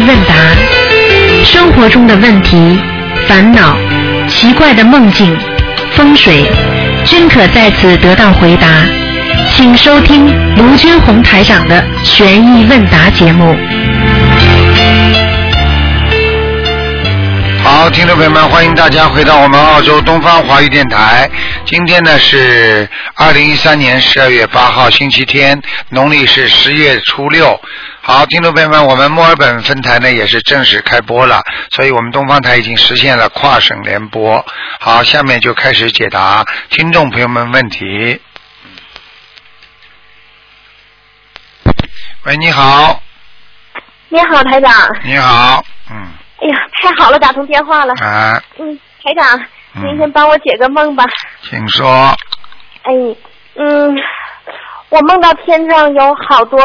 问答，生活中的问题、烦恼、奇怪的梦境、风水，均可在此得到回答。请收听卢军红台长的悬疑问答节目。好，听众朋友们，欢迎大家回到我们澳洲东方华语电台。今天呢是二零一三年十二月八号，星期天，农历是十月初六。好，听众朋友们，我们墨尔本分台呢也是正式开播了，所以我们东方台已经实现了跨省联播。好，下面就开始解答听众朋友们问题。喂，你好，你好，台长。你好，嗯，哎呀，太好了，打通电话了。啊，嗯，台长，嗯您先帮我解个梦吧。请说。哎，嗯，我梦到天上有好多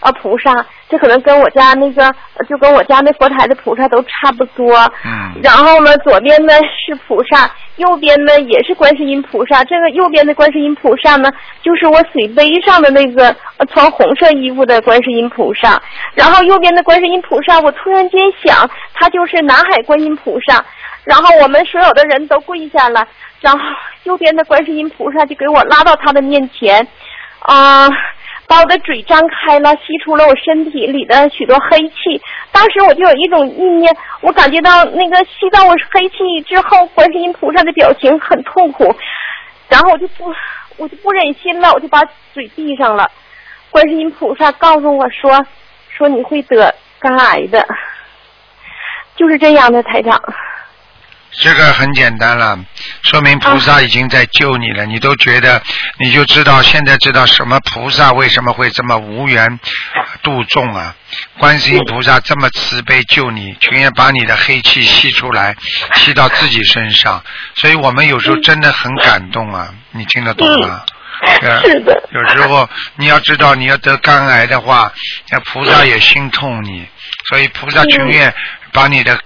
呃菩萨，这可能跟我家那个，呃就跟我家那佛台的菩萨都差不多。嗯然后呢，左边呢是菩萨，右边呢也是观世音菩萨。这个右边的观世音菩萨呢，就是我水杯上的那个呃穿红色衣服的观世音菩萨。然后右边的观世音菩萨，我突然间想，他就是南海观音菩萨。然后我们所有的人都跪下了，然后右边的观世音菩萨就给我拉到他的面前，啊、把我的嘴张开了，吸出了我身体里的许多黑气。当时我就有一种意念，我感觉到那个吸到我黑气之后，观世音菩萨的表情很痛苦，然后我就不，我就不忍心了，我就把嘴闭上了。观世音菩萨告诉我说，说你会得肝癌的，就是这样的，台长。这个很简单了，说明菩萨已经在救你了，你都觉得，你就知道现在知道什么菩萨为什么会这么无缘度众啊？观世音菩萨这么慈悲救你，情愿把你的黑气吸出来，吸到自己身上，所以我们有时候真的很感动啊，你听得懂吗？呃是的。有时候你要知道，你要得肝癌的话，那菩萨也心痛你，所以菩萨情愿把你的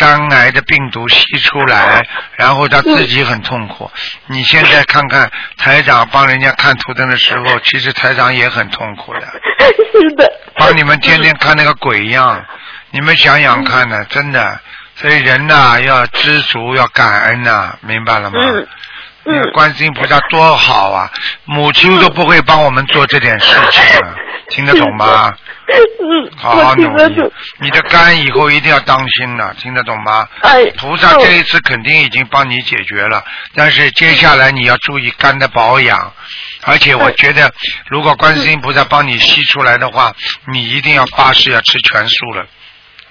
肝癌的病毒吸出来，然后他自己很痛苦。你现在看看台长帮人家看图腾的时候，其实台长也很痛苦的，是的。帮你们天天看那个鬼一样。你们想想看呢，真的，所以人呐、要知足，要感恩呐、明白了吗？嗯观世音菩萨多好啊！母亲都不会帮我们做这点事情啊，听得懂吗？嗯，好好努力。，你的肝以后一定要当心了，听得懂吗？哎，菩萨这一次肯定已经帮你解决了，但是接下来你要注意肝的保养，而且我觉得，如果观世音菩萨帮你吸出来的话，你一定要发誓要吃全素了，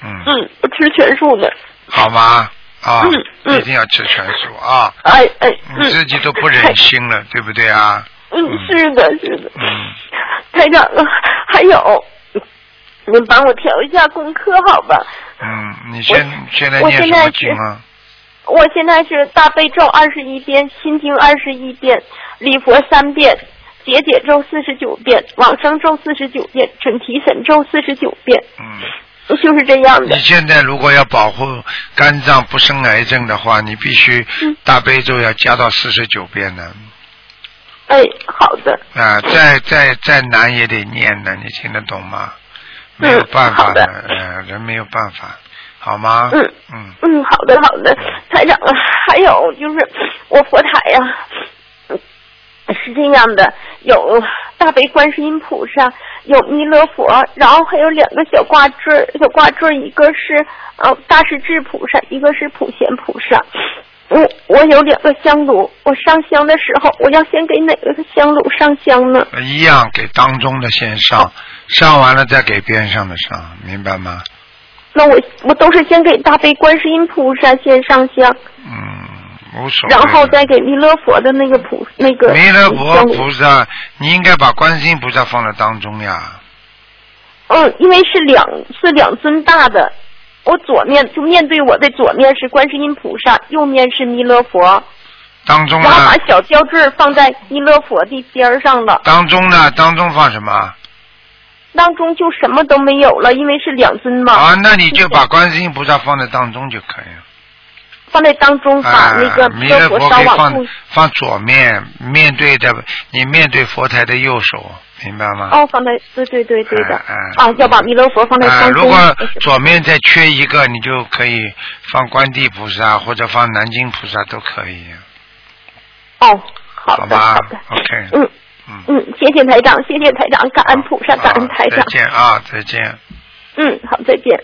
嗯，嗯，我吃全素的。好吗？啊一定要吃全素啊！哎哎，你自己都不忍心了，对不对啊？嗯，是的，是的。嗯，台长啊，还有，您帮我调一下功课好吧？嗯，你现现在我念什么经啊？我现在是大悲咒二十一遍，心经二十一遍，礼佛三遍，解解咒四十九遍，往生咒四十九遍，准提神咒四十九遍，嗯，就是这样的你。现在如果要保护肝脏不生癌症的话，你必须嗯大悲咒要加到四十九遍呢。哎，好的。啊，再再再难也得念呢，你听得懂吗？没有办法好的呃，人没有办法，好吗？嗯嗯嗯，好的好的，台长啊，还有就是我佛台呀、嗯是这样的，有大悲观世音菩萨，有弥勒佛，然后还有两个小挂坠，小挂坠一个是呃大势至菩萨，一个是普贤菩萨。我我有两个香炉，我上香的时候，我要先给哪个香炉上香呢？一样给当中的先上，上完了再给边上的上，明白吗？那我我都是先给大悲观世音菩萨先上香，嗯，无所谓。然后再给弥勒佛的那个菩那个弥勒佛菩萨，你应该把观世音菩萨放在当中呀。嗯，因为是两是两尊大的，我左面就面对我的左面是观世音菩萨，右面是弥勒佛，当中然后把？小吊坠放在弥勒佛的边上了，当中呢？当中放什么？当中就什么都没有了，因为是两尊嘛，啊，那你就把观世音菩萨放在当中就可以了。放在当中，把啊那个，弥勒勒佛佛可以放放左面，面对的你面对佛台的右手明白吗？哦，放在对对对对的。哎哎啊，要把弥勒佛放在啊，当中。如果左面再缺一个，你就可以放观地菩萨或者放南京菩萨都可以，哦，好的好吧好的。？OK，嗯嗯，嗯，谢谢台长，谢谢台长，感恩菩萨，感恩台长再。见啊，再见。嗯，好，再见。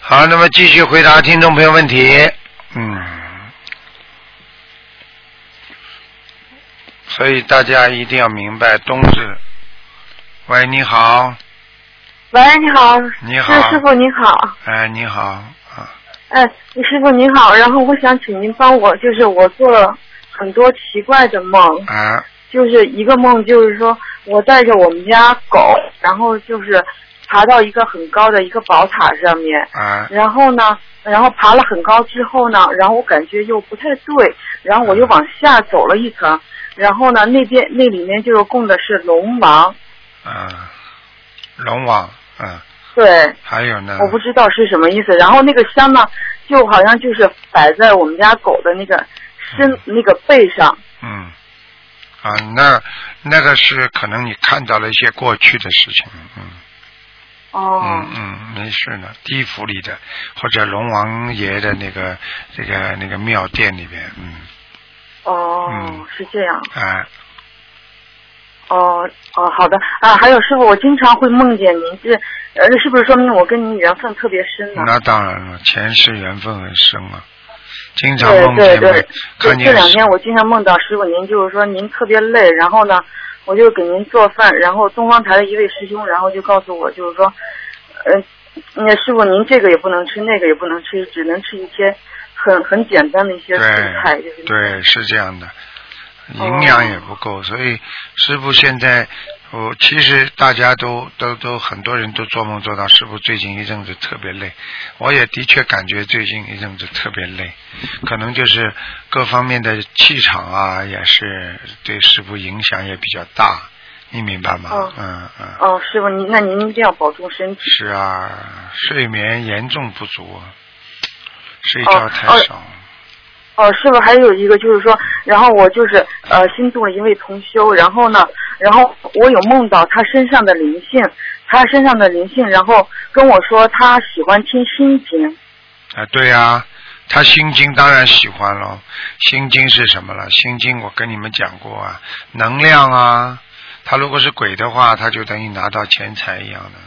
好，那么继续回答听众朋友问题。嗯，所以大家一定要明白冬至。喂，你好，喂，你好，你好是师傅你好，哎，你好啊，哎，师傅您好，然后我想请您帮我，就是我做了很多奇怪的梦，啊，就是一个梦，就是说我带着我们家狗，然后就是爬到一个很高的一个宝塔上面，啊，然后呢，然后爬了很高之后呢，然后我感觉又不太对，然后我又往下走了一层，然后呢，那边那里面就是供的是龙王，嗯，龙王，嗯，对，还有呢，我不知道是什么意思。然后那个香呢，就好像就是摆在我们家狗的那个身那个背上。嗯，啊，那那个是可能你看到了一些过去的事情，嗯。哦，嗯嗯，没事呢，地府里的或者龙王爷的那个这个那个庙殿里边，嗯，哦，嗯是这样。哎，哦哦，好的啊。还有师傅，我经常会梦见您，这呃，是不是说明我跟您缘分特别深呢？那当然了，前世缘分很深啊，经常对梦见没对对，这两天我经常梦到师傅您，就是说您特别累，然后呢，我就给您做饭，然后东方台的一位师兄，然后就告诉我，就是说，呃，那师傅您这个也不能吃，那个也不能吃，只能吃一些很很简单的一些蔬菜，就是对对是这样的，哦营养也不够，所以师傅现在。我其实大家都都都很多人都做梦做到师傅最近一阵子特别累，我也的确感觉最近一阵子特别累，可能就是各方面的气场啊，也是对师傅影响也比较大，你明白吗？哦嗯嗯。哦，师傅您那您一定要保重身体。是啊，睡眠严重不足，啊睡觉太哦少。哦，师傅还有一个就是说，然后我就是呃新度了一位同修，然后呢，然后我有梦到他身上的灵性，他身上的灵性，然后跟我说他喜欢听心经。啊，对呀、他心经当然喜欢了。心经是什么了？心经我跟你们讲过啊，能量啊。他如果是鬼的话，他就等于拿到钱财一样的，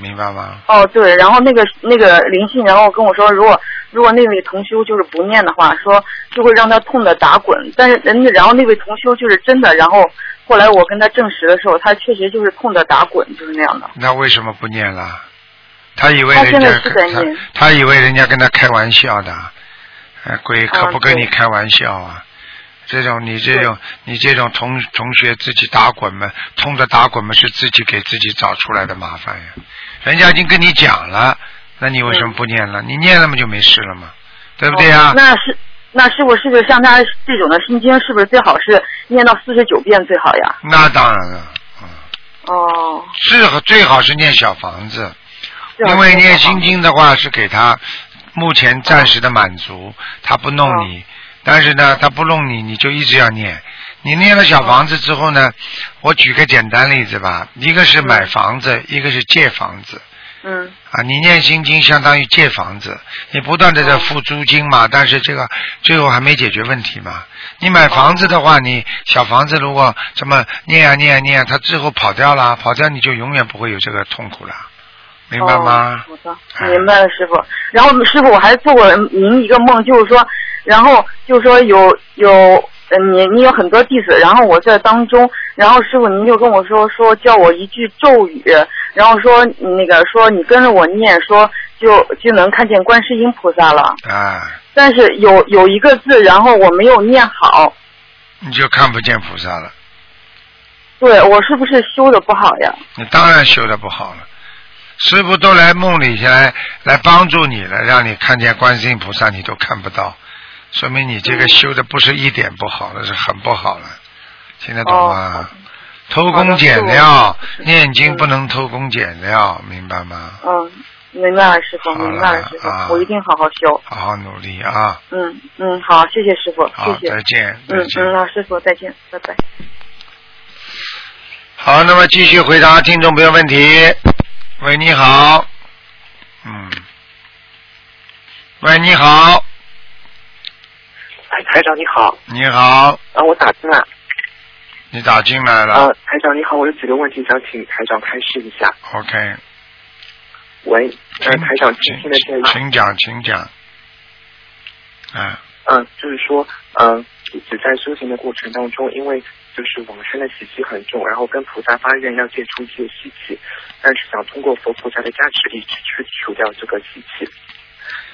明白吗？哦，对，然后那个那个灵性，然后跟我说，如果如果那位同修就是不念的话，说就会让他痛的打滚。但是人家，然后那位同修就是真的，然后后来我跟他证实的时候，他确实就是痛的打滚，就是那样的。那为什么不念了？他以为人家在是在他以为人家跟他开玩笑的，哎，鬼可啊不跟你开玩笑啊！这种你这种你这种同同学自己打滚嘛，痛的打滚嘛是自己给自己找出来的麻烦呀。人家已经跟你讲了，那你为什么不念了？你念了嘛就没事了嘛，对不对呀哦？那是那师傅是不是像他这种的心经，是不是最好是念到四十九遍最好呀？那当然了，嗯，哦，最好最好是念小房子，因为念心经的话是给他目前暂时的满足，他不弄你，但是呢，他不弄你，你就一直要念。你念了小房子之后呢，我举个简单例子吧，一个是买房子，一个是借房子。嗯啊，你念心经相当于借房子，你不断的在付租金嘛，但是这个最后还没解决问题嘛。你买房子的话，你小房子如果这么念啊念啊念啊，它最后跑掉了，跑掉你就永远不会有这个痛苦了，明白吗？哦好哎的，明白了，师傅。然后师傅，我还做过您一个梦，就是说，然后就是说有有呃，你你有很多弟子，然后我在当中，然后师傅您就跟我说说叫我一句咒语，然后说那个说你跟着我念，说就就能看见观世音菩萨了。啊，但是有有一个字，然后我没有念好，你就看不见菩萨了，对我是不是修的不好呀？你当然修的不好了。师傅都来梦里来来帮助你了，让你看见观世音菩萨，你都看不到，说明你这个修的不是一点不好了，是很不好了，听得懂吗？偷工减料，念经不能偷工减料，明白吗？嗯，明白了，师傅，明白了，师傅，啊我一定好好修。好好努力啊！嗯嗯，好，谢谢师傅，好，谢谢再。见，再嗯见。嗯，那师傅再见，拜拜。好，那么继续回答听众朋友问题。喂，你好。嗯。喂，你好。哎，台长你好。你好。啊，我打进来。你打进来了。啊，台长你好，我有几个问题想请台长开示一下。OK，喂，呃，台长听听得见吗？请讲，请讲。啊，嗯，就是说，嗯，一直在修行的过程当中，因为就是往生的习气很重，然后跟菩萨发愿要戒除一些习气，但是想通过佛菩萨的加持力去去除掉这个习气。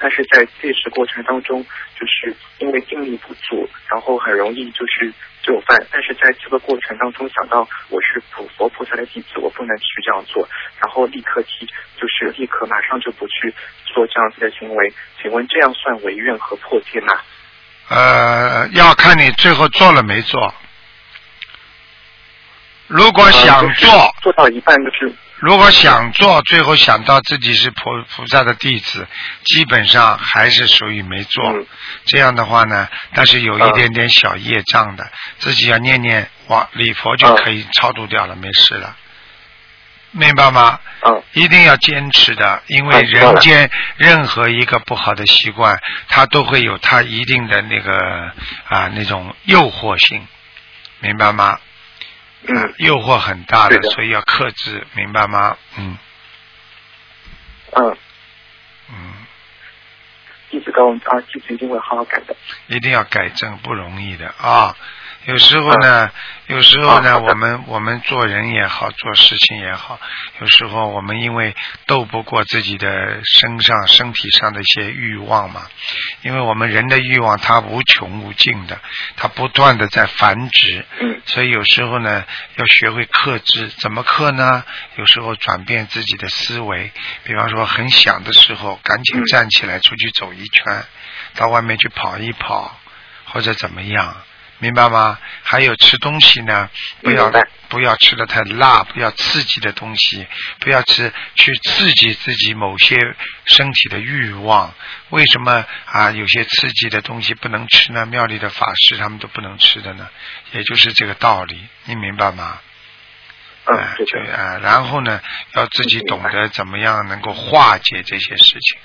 但是在戒食过程当中，就是因为精力不足，然后很容易就是就犯。但是在这个过程当中，想到我是普佛菩萨的弟子，我不能去这样做，然后立刻提，就是立刻马上就不去做这样子的行为。请问这样算违愿和破戒吗？呃，要看你最后做了没做。如果想呃就是做，做到一半就是如果想做，最后想到自己是菩菩萨的弟子，基本上还是属于没做。嗯这样的话呢，但是有一点点小业障的，自己要念念往礼佛就可以超度掉了，没事了。明白吗？嗯一定要坚持的，因为人间任何一个不好的习惯，它都会有它一定的那个啊那种诱惑性，明白吗？啊 嗯诱惑很大的，所以要克制，明白吗？嗯嗯，嗯，弟子告啊，弟子一定会好好改的。一定要改正，不容易的啊。有时候呢，有时候呢，啊我们我们做人也好，做事情也好，有时候我们因为斗不过自己的身上、身体上的一些欲望嘛，因为我们人的欲望它无穷无尽的，它不断的在繁殖，嗯。所以有时候呢，要学会克制。怎么克呢？有时候转变自己的思维，比方说很想的时候，赶紧嗯。站起来出去走一圈，到外面去跑一跑，或者怎么样，明白吗？还有吃东西呢，不要不要吃的太辣，不要刺激的东西，不要吃去刺激自己某些身体的欲望。为什么啊？有些刺激的东西不能吃呢？庙里的法师他们都不能吃的呢，也就是这个道理，你明白吗？嗯。对啊，然后呢，要自己懂得怎么样能够化解这些事情。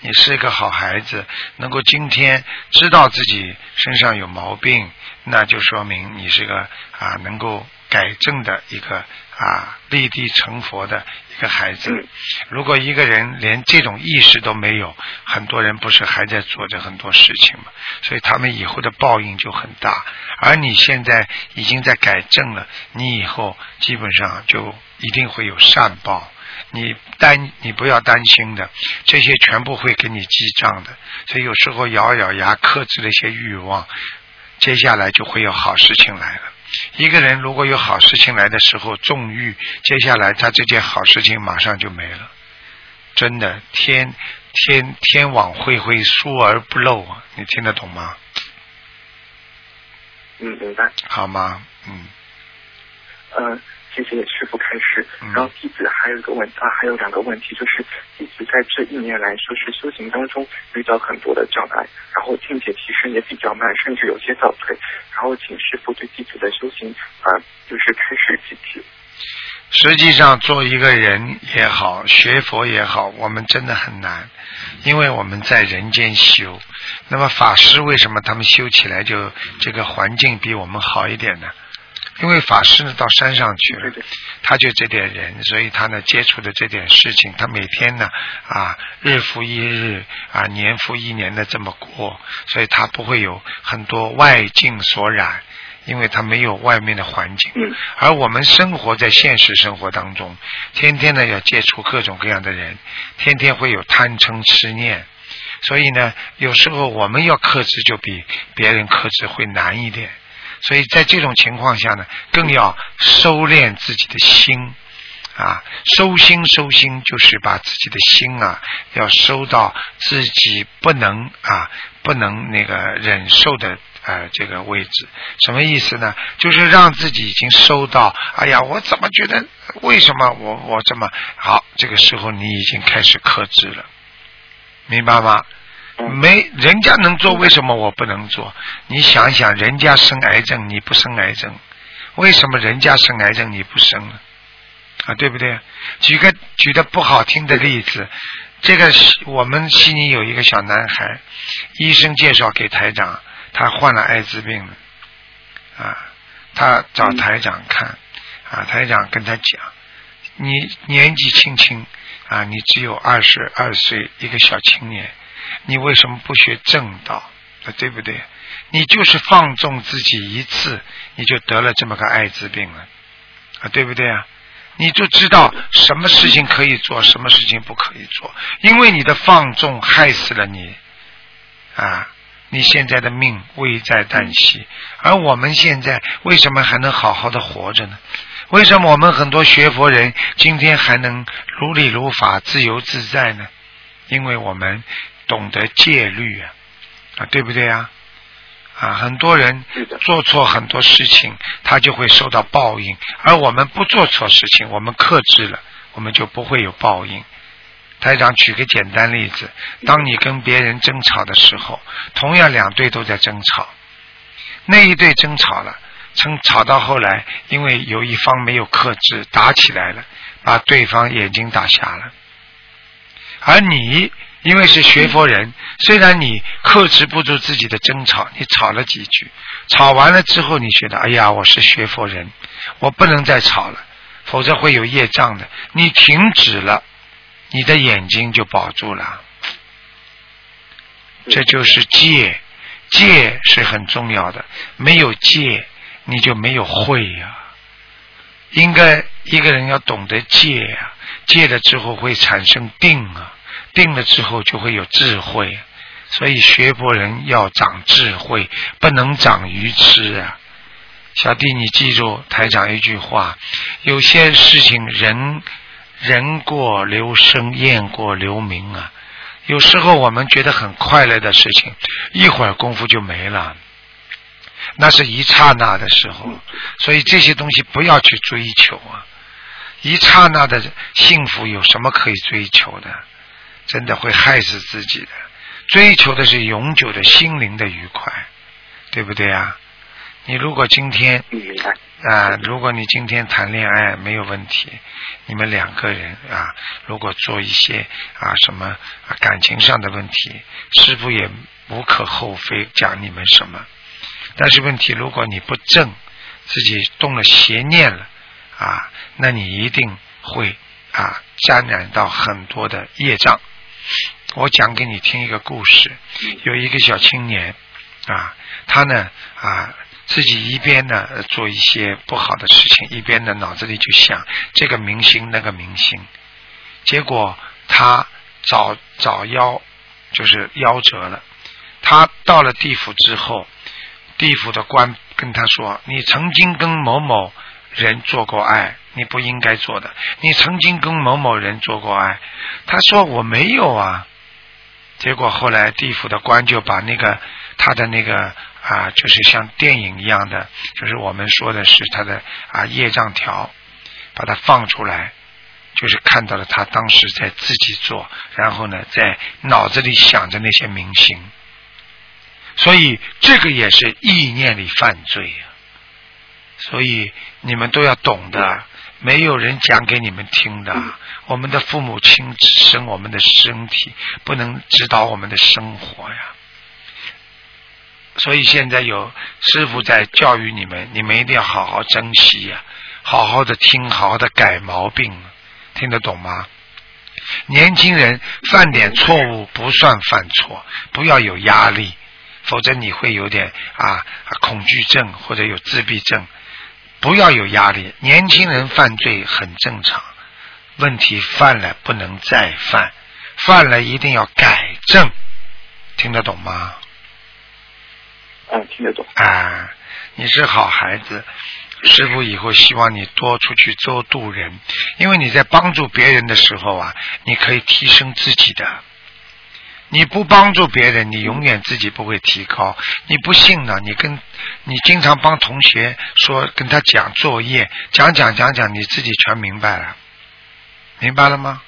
你是一个好孩子，能够今天知道自己身上有毛病，那就说明你是个啊能够改正的一个啊立地成佛的一个孩子。嗯如果一个人连这种意识都没有，很多人不是还在做着很多事情吗？所以他们以后的报应就很大。而你现在已经在改正了，你以后基本上就一定会有善报。你担你不要担心的，这些全部会给你记账的。所以有时候咬咬牙克制了一些欲望，接下来就会有好事情来了。一个人如果有好事情来的时候纵欲，接下来他这件好事情马上就没了。真的，天天天网恢恢，疏而不漏啊！你听得懂吗？嗯，明白。好吗？嗯，嗯，谢谢师傅开示。嗯然后弟子还有一个问啊，还有两个问题，就是弟子在这一年来说是修行当中遇到很多的障碍，然后境界提升也比较慢，甚至有些倒退。然后请师傅对弟子的修行啊，就是开始几题。实际上做一个人也好，学佛也好，我们真的很难，因为我们在人间修。那么法师为什么他们修起来就这个环境比我们好一点呢？因为法师呢到山上去了他就这点人，所以他呢接触的这点事情，他每天呢啊日复一日啊年复一年的这么过，所以他不会有很多外境所染，因为他没有外面的环境。嗯而我们生活在现实生活当中，天天呢要接触各种各样的人，天天会有贪嗔痴念，所以呢，有时候我们要克制就比别人克制会难一点。所以在这种情况下呢，更要收敛自己的心。啊，收心收心就是把自己的心啊，要收到自己不能啊，不能那个忍受的呃这个位置。什么意思呢？就是让自己已经收到，哎呀，我怎么觉得为什么我我这么好？这个时候你已经开始克制了，明白吗？没人家能做，为什么我不能做？你想想，人家生癌症，你不生癌症，为什么人家生癌症你不生呢？啊，对不对？举个举的不好听的例子，这个我们悉尼有一个小男孩，医生介绍给台长，他患了艾滋病，啊，他找台长看，啊，台长跟他讲，你年纪轻轻，啊，你只有二十二岁一个小青年，你为什么不学正道？啊，对不对？你就是放纵自己一次，你就得了这么个艾滋病了，啊，对不对啊？你就知道什么事情可以做，什么事情不可以做，因为你的放纵害死了你，啊，你现在的命危在旦夕。而我们现在为什么还能好好的活着呢？为什么我们很多学佛人今天还能如理如法、自由自在呢？因为我们懂得戒律啊，啊，对不对啊？啊，很多人做错很多事情，他就会受到报应；而我们不做错事情，我们克制了，我们就不会有报应。台长举个简单例子：当你跟别人争吵的时候，同样两队都在争吵，那一队争吵了，争吵到后来，因为有一方没有克制，打起来了，把对方眼睛打瞎了，而你。因为是学佛人，虽然你克制不住自己的争吵，你吵了几句，吵完了之后，你觉得哎呀，我是学佛人，我不能再吵了，否则会有业障的。你停止了，你的眼睛就保住了。这就是戒，戒是很重要的，没有戒，你就没有慧呀。应该一个人要懂得戒呀，戒了之后会产生定啊。定了之后就会有智慧，所以学佛人要长智慧，不能长愚痴啊！小弟，你记住台长一句话：有些事情人人过留声，雁过留名啊。有时候我们觉得很快乐的事情，一会儿功夫就没了，那是一刹那的时候。所以这些东西不要去追求啊！一刹那的幸福有什么可以追求的？真的会害死自己的。追求的是永久的心灵的愉快，对不对啊？你如果今天啊，如果你今天谈恋爱没有问题，你们两个人啊，如果做一些啊什么感情上的问题，师傅也无可厚非讲你们什么。但是问题，如果你不正，自己动了邪念了啊，那你一定会啊沾染到很多的业障。我讲给你听一个故事，有一个小青年啊，他呢啊自己一边呢做一些不好的事情，一边呢脑子里就想这个明星那个明星，结果他早早夭，就是夭折了。他到了地府之后，地府的官跟他说：“你曾经跟某某人做过爱。”你不应该做的。你曾经跟某某人做过爱，他说我没有啊。结果后来地府的官就把那个他的那个啊，就是像电影一样的，就是我们说的是他的啊业障条，把它放出来，就是看到了他当时在自己做，然后呢在脑子里想着那些明星，所以这个也是意念里犯罪呀。所以你们都要懂的。没有人讲给你们听的。我们的父母亲只生我们的身体，不能指导我们的生活呀。所以现在有师傅在教育你们，你们一定要好好珍惜呀，好好的听，好好的改毛病，听得懂吗？年轻人犯点错误不算犯错，不要有压力，否则你会有点啊恐惧症或者有自闭症。不要有压力，年轻人犯罪很正常，问题犯了不能再犯，犯了一定要改正，听得懂吗？嗯，听得懂。啊，你是好孩子，师傅以后希望你多出去多度人，因为你在帮助别人的时候啊，你可以提升自己的。你不帮助别人，你永远自己不会提高。你不信呢？你跟你经常帮同学说，跟他讲作业，讲讲讲讲，你自己全明白了，明白了吗？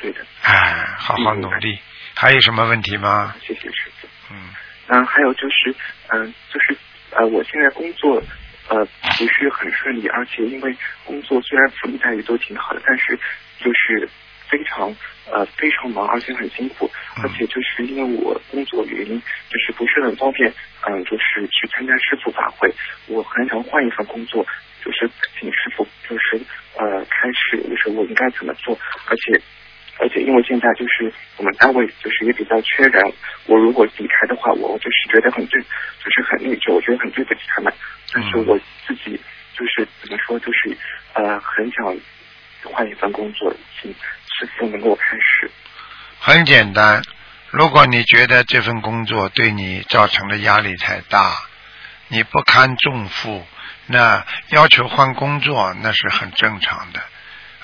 对的。哎，好好努力。还有什么问题吗？谢谢师傅。嗯。嗯，还有就是，嗯，就是呃，我现在工作呃不是很顺利，而且因为工作虽然福利待遇都挺好的，但是就是非常呃非常忙，而且很辛苦，嗯而且就是因为我工作原因，就是不是很方便，嗯、就是去参加师傅法会，我很想换一份工作，就是请师傅就是呃开始，就是我应该怎么做，而且。而且因为现在就是我们单位就是也比较缺人，我如果离开的话，我就是觉得很对，就是很内疚，我觉得很对不起他们。但是嗯我自己就是怎么说，就是呃很想换一份工作，请师傅能够开始。很简单，如果你觉得这份工作对你造成的压力太大，你不堪重负，那要求换工作那是很正常的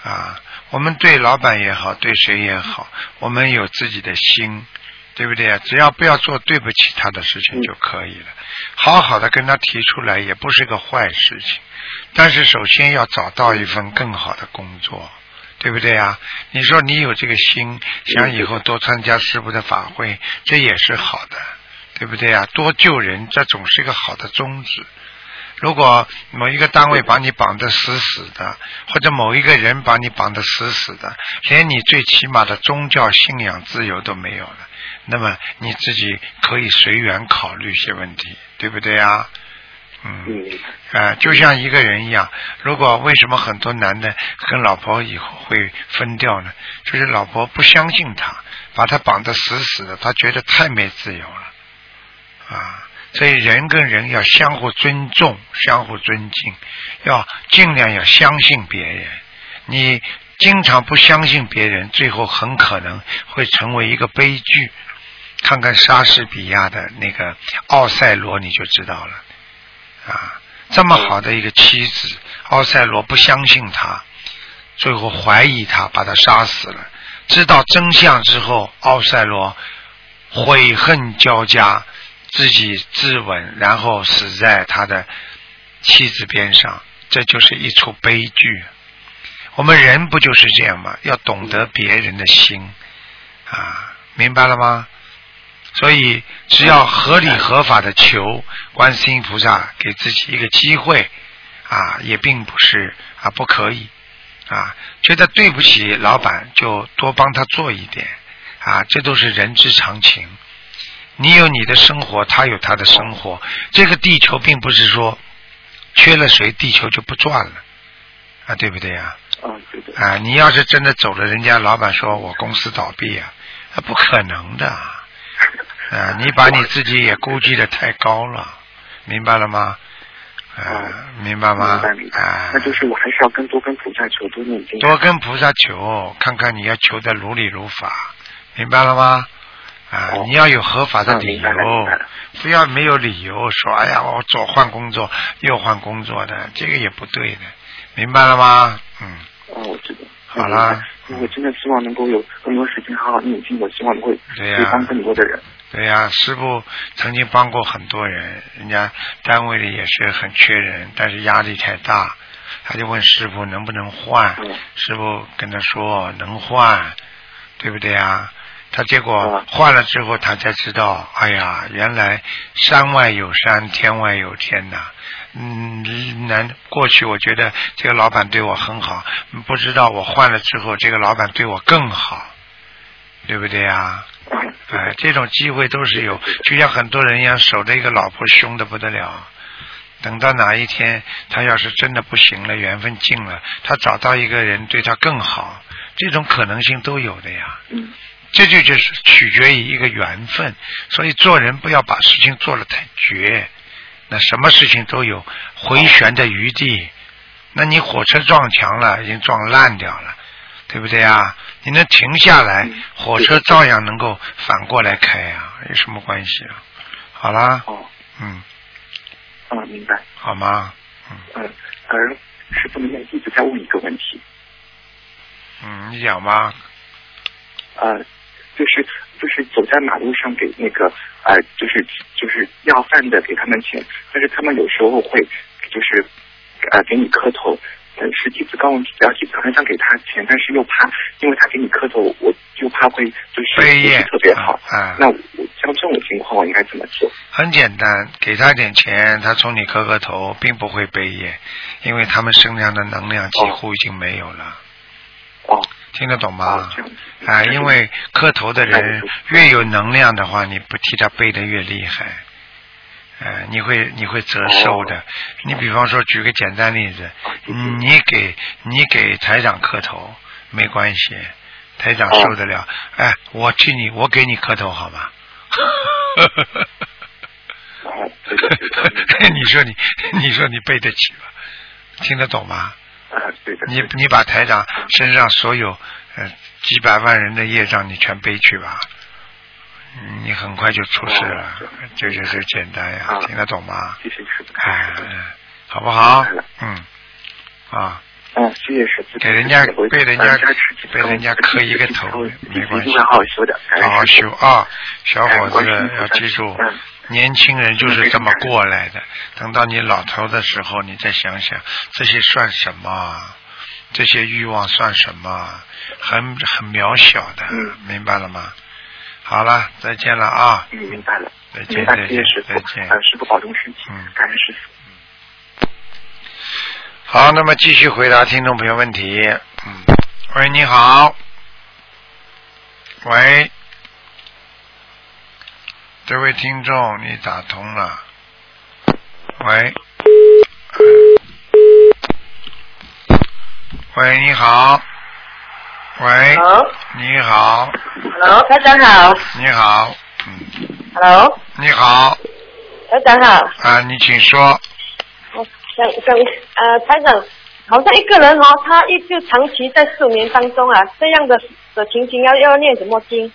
啊。我们对老板也好，对谁也好，我们有自己的心，对不对？只要不要做对不起他的事情就可以了，好好的跟他提出来也不是个坏事情，但是首先要找到一份更好的工作。对不对啊？你说你有这个心，想以后多参加师傅的法会，这也是好的，对不对啊？多救人，这总是一个好的宗旨。如果某一个单位把你绑得死死的，或者某一个人把你绑得死死的，连你最起码的宗教信仰自由都没有了，那么你自己可以随缘考虑一些问题，对不对啊？嗯。嗯，啊，就像一个人一样，如果为什么很多男的跟老婆以后会分掉呢？就是老婆不相信他，把他绑得死死的，他觉得太没自由了，啊，所以人跟人要相互尊重、相互尊敬，要尽量要相信别人。你经常不相信别人，最后很可能会成为一个悲剧。看看莎士比亚的那个《奥赛罗》，你就知道了。啊，这么好的一个妻子，奥赛罗不相信他，最后怀疑他，把他杀死了。知道真相之后，奥赛罗悔恨交加，自己自刎，然后死在他的妻子边上。这就是一出悲剧。我们人不就是这样吗？要懂得别人的心啊，明白了吗？所以，只要合理合法的求观世音菩萨给自己一个机会，啊，也并不是啊不可以，啊，觉得对不起老板就多帮他做一点，啊，这都是人之常情。你有你的生活，他有他的生活，这个地球并不是说缺了谁地球就不转了，啊，对不对呀、啊，对的。啊？你要是真的走了，人家老板说我公司倒闭啊，那不可能的。啊，你把你自己也估计的太高了，明白了吗？啊，明白吗明白明？白。啊，那就是我还是要跟多跟菩萨求，多念经。多跟菩萨求，看看你要求的如理如法，明白了吗？啊，哦你要有合法的理由了，不要没有理由说，哎呀，我左换工作，右换工作的，这个也不对的，明白了吗？嗯，哦，我知道。好啦嗯我真的希望能够有更多时间好好念经，我希望能够对呀可以帮更多的人。对呀、师傅曾经帮过很多人，人家单位里也是很缺人，但是压力太大，他就问师傅能不能换，嗯师傅跟他说能换，对不对啊？他结果嗯换了之后，他才知道，哎呀，原来山外有山，天外有天呐。嗯，难过去我觉得这个老板对我很好，不知道我换了之后，这个老板对我更好，对不对呀？哎，这种机会都是有，就像很多人一样，守着一个老婆凶的不得了。等到哪一天他要是真的不行了，缘分尽了，他找到一个人对他更好，这种可能性都有的呀。嗯这就就是取决于一个缘分，所以做人不要把事情做得太绝，那什么事情都有回旋的余地。那你火车撞墙了，已经撞烂掉了，对不对啊？你能停下来，火车照样能够反过来开啊，有什么关系啊？好啦，哦，嗯，啊，明白。好吗？嗯，嗯而师傅能不能一直在问一个问题？嗯，你讲吧。呃，就是就是走在马路上给那个呃，就是就是要饭的给他们钱，但是他们有时候会就是呃给你磕头。但是弟子刚然后弟子很想给他钱，但是又怕，因为他给你磕头，我就怕会就是背业是特别好。啊那我像这种种情况我应该怎么做？很简单，给他点钱，他冲你磕个头，并不会背业，因为他们身上的能量几乎已经没有了。哦，听得懂哦吗？啊，因为磕头的人越有能量的话，你不替他背的越厉害，呃，你会你会折寿的。你比方说，举个简单例子，嗯你给你给台长磕头没关系，台长受得了。哎，我替你，我给你磕头好吗？你说你你说你背得起吗？听得懂吗？你你把台长身上所有呃几百万人的业障，你全背去吧，嗯你很快就出事了哦，这就是简单呀，啊听得懂吗？谢谢师傅。哎，嗯好不好？嗯，啊，嗯，谢谢师傅。给人家被人家被人家磕一个头没关系好好修的。好好修啊，小伙子要记住嗯，年轻人就是这么过来的。等到你老头的时候，你再想想，这些算什么啊？这些欲望算什么啊？很很渺小的嗯，明白了吗？好了，再见了啊！嗯，明白了。再见，再见师傅。再见呃，师傅保重身体。嗯感恩师傅。好，那么继续回答听众朋友问题。嗯，喂，你好。喂，这位听众，你打通了。喂。喂，你好。喂，Hello，你好，Hello，台长好。你好，嗯，，Hello，你好，台长好，啊，你请说。我想想呃，台长，好像一个人哦，他一就长期在失眠当中啊，这样的的情形要要念什么经？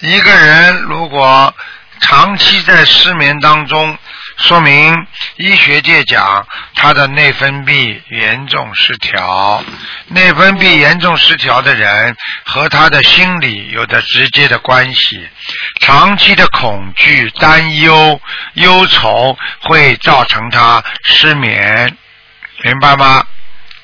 一个人如果长期在失眠当中，说明医学界讲他的内分泌严重失调。内分泌严重失调的人和他的心理有着直接的关系。长期的恐惧、担忧、忧愁会造成他失眠，明白吗？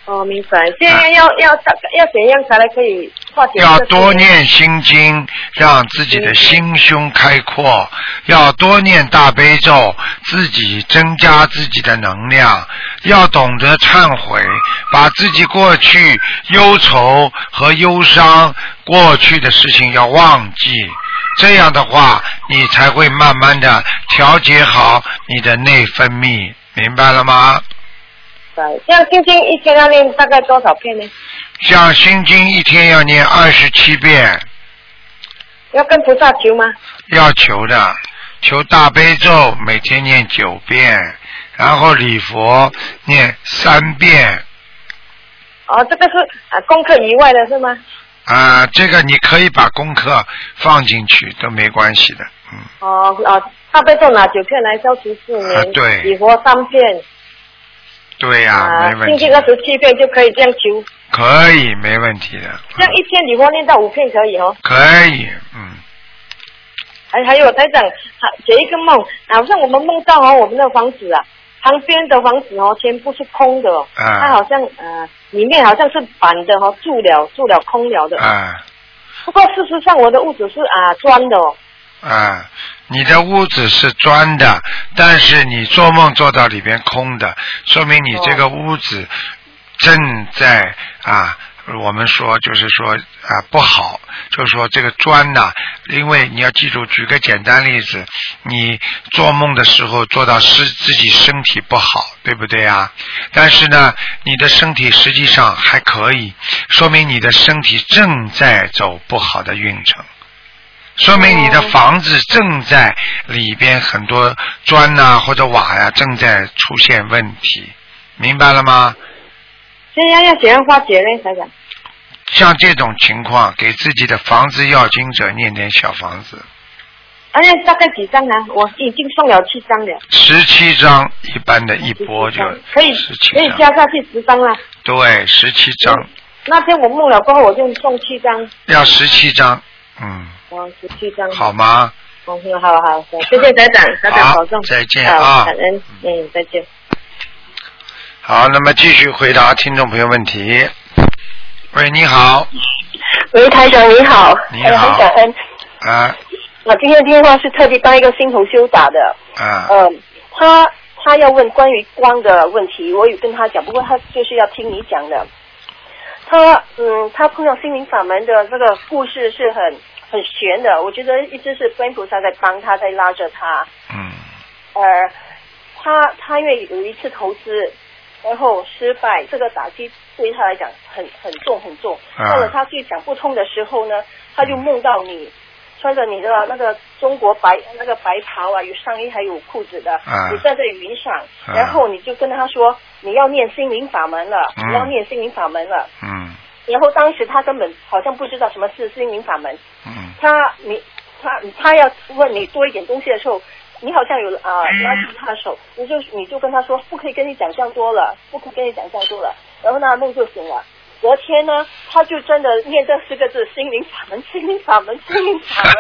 哦，明白。现在要要要怎样才来可以要？多念心经，让自己的心胸开阔；要多念大悲咒，自己增加自己的能量；要懂得忏悔，把自己过去忧愁和忧伤、过去的事情要忘记。这样的话，你才会慢慢的调节好你的内分泌，明白了吗？对。这样心经一天要念大概多少遍呢？像心经一天要念二十七遍。要跟菩萨求吗？要求的，求大悲咒每天念九遍，然后礼佛念三遍。哦，这个是啊功课以外的是吗？啊，这个你可以把功课放进去都没关系的，嗯，哦哦，大悲咒拿九片来消除失眠，啊对礼佛三片，对呀、啊没，问题心经，二十七遍就可以这样求。可以，没问题的，这样一天礼佛念到五片可以哦。可以，嗯，还还有台长，他解一个梦，好像我们梦到哦，我们的房子啊，旁边的房子哦，全部是空的哦，啊。它好像呃里面好像是板的哦，住了住了空了的。啊。不过事实上我的屋子是啊砖的哦。啊，你的屋子是砖的，但是你做梦做到里边空的，说明你这个屋子正在啊，我们说就是说啊不好，就是说这个砖呐、因为你要记住，举个简单例子，你做梦的时候做到是自己身体不好，对不对啊？但是呢，你的身体实际上还可以，说明你的身体正在走不好的运程。说明你的房子正在里边很多砖呐、或者瓦呀、正在出现问题，明白了吗？现在要怎样化解呢，台长？像这种情况，给自己的房子要经者念点小房子，哎呀大概几张呢？我已经送了七张了。十七张，一般的一波就可以可以，加下去十张了。对，十七张，那天我梦了过后，我就送七张，要十七张，嗯，哦，十七张。好吗？嗯，好好好，谢谢台长，台长好保重。再见好啊感恩，嗯，再见。好，那么继续回答听众朋友问题。喂，你好，喂，台长你好，你好呃很感恩。啊，那今天的电话是特地帮一个新同修打的，啊，嗯，他他要问关于光的问题，我有跟他讲，不过他就是要听你讲的。他嗯，他碰到心灵法门的这个故事是很很悬的，我觉得一直是观音菩萨在帮他，在拉着他。嗯呃，他他因为有一次投资，然后失败，这个打击对他来讲很很重很重。啊。到了他最想不通的时候呢，他就梦到你穿着你的那个中国白那个白袍啊，有上衣还有裤子的，啊。你站在云上，啊。然后你就跟他说你要念心灵法门了，嗯。你要念心灵法门了。嗯。然后当时他根本好像不知道什么是心灵法门，嗯。他你他他要问你多一点东西的时候，你好像有啊拉住他的手，你就你就跟他说不可以跟你讲这样多了，不可以跟你讲这样多了，然后那梦就醒了。昨天呢，他就真的念这四个字“心灵法门”，心灵法门，心灵法门，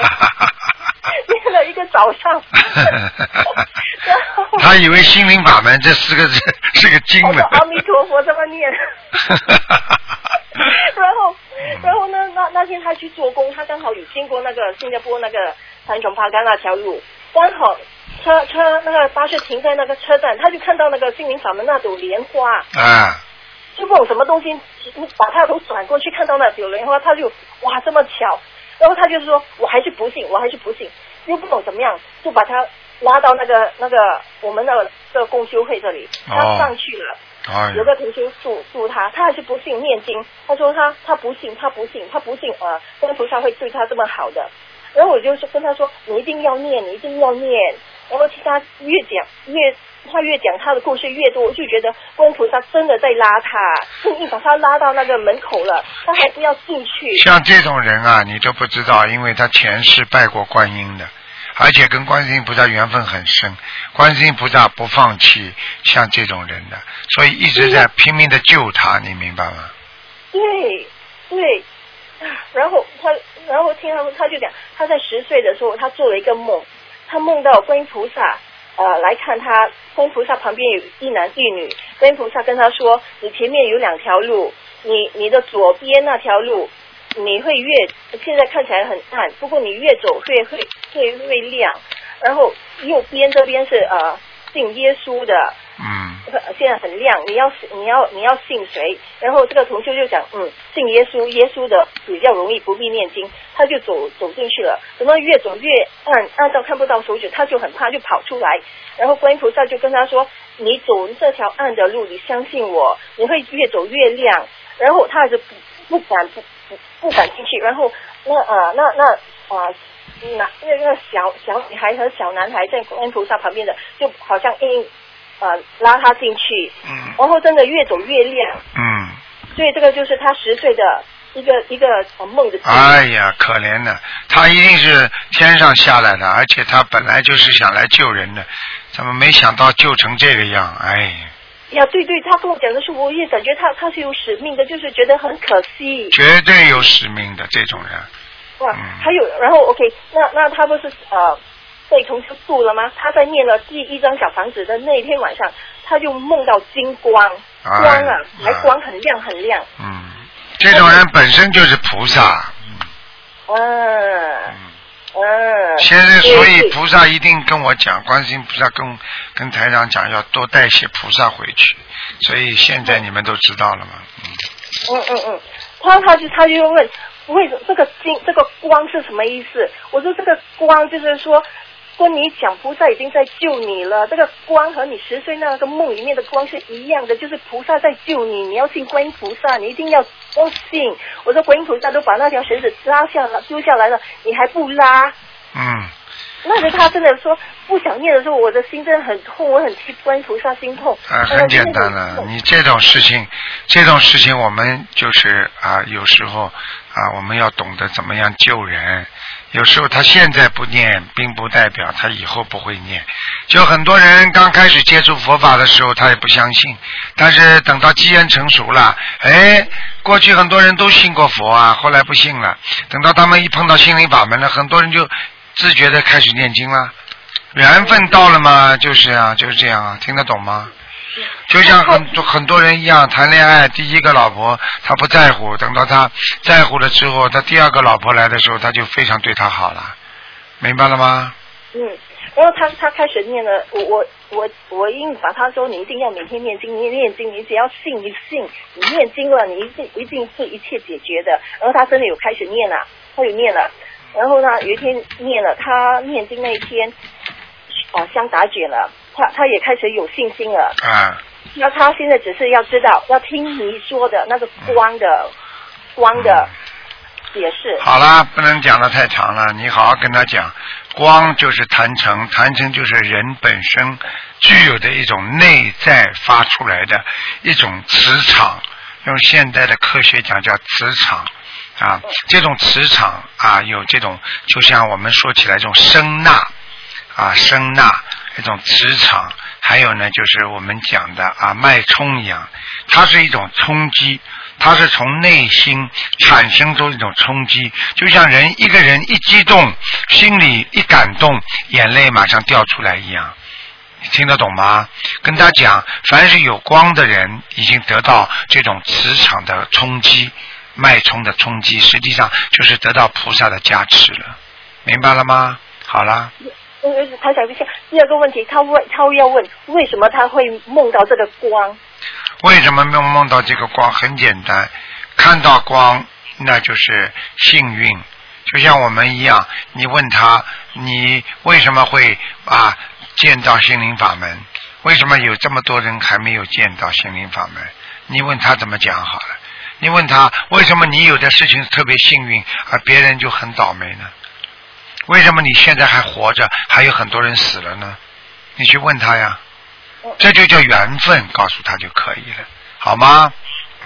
念了一个早上。他以为心灵法门这四个字是个经文。阿弥陀佛这么念。然后，然后呢？那那天他去做工，他刚好有经过那个新加坡那个三重帕干那条路，刚好车车那个巴士停在那个车站，他就看到那个心灵法门那朵莲花，啊，就不懂什么东西，把他的头转过去看到那朵莲花，他就哇这么巧，然后他就说我还是不信，我还是不信，又不懂怎么样，就把他拉到那个那个我们的这个共修会这里，他哦上去了。哎有个同学助助他，他还是不信念经。他说他他不信，他不信，他不信啊，观音菩萨会对他这么好的。然后我就是跟他说，你一定要念，你一定要念。然后听他越讲越，他越讲他的故事越多，我就觉得观音菩萨真的在拉他，硬硬把他拉到那个门口了，他还不要进去。像这种人啊，你都不知道，因为他前世拜过观音的，而且跟观世音菩萨缘分很深，观世音菩萨不放弃像这种人的，所以一直在拼命的救他，你明白吗？对对，啊然后他，然后听他们，他就讲，他在十岁的时候，他做了一个梦，他梦到观音菩萨呃来看他，观音菩萨旁边有一男一女，观音菩萨跟他说，你前面有两条路，你你的左边那条路。你会越现在看起来很暗，不过你越走会会会会亮，然后右边这边是呃信耶稣的，嗯现在很亮，你要你要你要信谁？然后这个同修就讲，嗯，信耶稣，耶稣的比较容易，不必念经，他就走走进去了。怎么越走越暗，暗到看不到手指，他就很怕，就跑出来。然后观音菩萨就跟他说，你走这条暗的路，你相信我，你会越走越亮。然后他还是不不敢不不不敢进去。然后那呃那那啊。那那个小小女孩和小男孩在观音菩萨旁边的，就好像硬呃拉他进去，嗯然后真的越走越亮，嗯，所以这个就是他十岁的一个一个呃梦的。哎呀，可怜的，他一定是天上下来的，而且他本来就是想来救人的，怎么没想到救成这个样？哎，呀，对对，他跟我讲的是，我也感觉他他是有使命的，就是觉得很可惜。绝对有使命的这种人。还有，然后 OK，那那他不是呃被同事度了吗？他在念了第一张小房子的那一天晚上，他就梦到金光，哎光啊，还哎光很亮很亮。嗯，这种人本身就是菩萨。嗯嗯。嗯。现在，所以菩萨一定跟我讲，观世音菩萨跟跟台长讲，要多带些菩萨回去。所以现在你们都知道了嘛。嗯嗯嗯，他他就他就问，为什么这个金这个光是什么意思？我说这个光就是说。跟你讲，菩萨已经在救你了。这个光和你十岁那个梦里面的光是一样的，就是菩萨在救你。你要信观音菩萨，你一定要要信。我说观音菩萨都把那条绳子拉下了丢下来了，你还不拉？嗯，那时他真的说不想念的时候，我的心真的很痛，我很替观音菩萨心痛。啊，很简单了。你这种事情，这种事情我们就是啊，有时候啊，我们要懂得怎么样救人。有时候他现在不念，并不代表他以后不会念。就很多人刚开始接触佛法的时候，他也不相信，但是等到机缘成熟了，哎，过去很多人都信过佛啊，后来不信了。等到他们一碰到心灵法门了，很多人就自觉的开始念经了。缘分到了嘛，就是啊，就是这样啊，听得懂吗？就像很多很多人一样，谈恋爱，第一个老婆他不在乎，等到他在乎了之后，他第二个老婆来的时候，他就非常对他好了，明白了吗？嗯，然后他他开始念了，我我我我硬把他说你一定要每天念经，你念经，你只要信一信，你念经了，你一定一定是一切解决的。然后他真的有开始念了，他有念了。然后呢，有一天念了，他念经那一天，哦，香打卷了，他他也开始有信心了。啊，那他现在只是要知道，要听你说的那个光的光的解释。好啦，不能讲的太长了，你好好跟他讲。光就是坛城，坛城就是人本身具有的一种内在发出来的一种磁场，用现代的科学讲叫磁场啊。这种磁场啊，有这种就像我们说起来这种声呐啊，声呐一种磁场，还有呢就是我们讲的啊脉冲一样，它是一种冲击。它是从内心产生出一种冲击，就像人一个人一激动，心里一感动，眼泪马上掉出来一样。听得懂吗？跟他讲，凡是有光的人，已经得到这种磁场的冲击、脉冲的冲击，实际上就是得到菩萨的加持了。明白了吗？好了。他想一下第二个问题，他问他要问为什么他会梦到这个光？为什么梦梦到这个光？很简单，看到光那就是幸运，就像我们一样。你问他，你为什么会啊见到心灵法门？为什么有这么多人还没有见到心灵法门？你问他怎么讲好了？你问他为什么你有的事情特别幸运，而别人就很倒霉呢？为什么你现在还活着，还有很多人死了呢？你去问他呀。这就叫缘分，告诉他就可以了，好吗？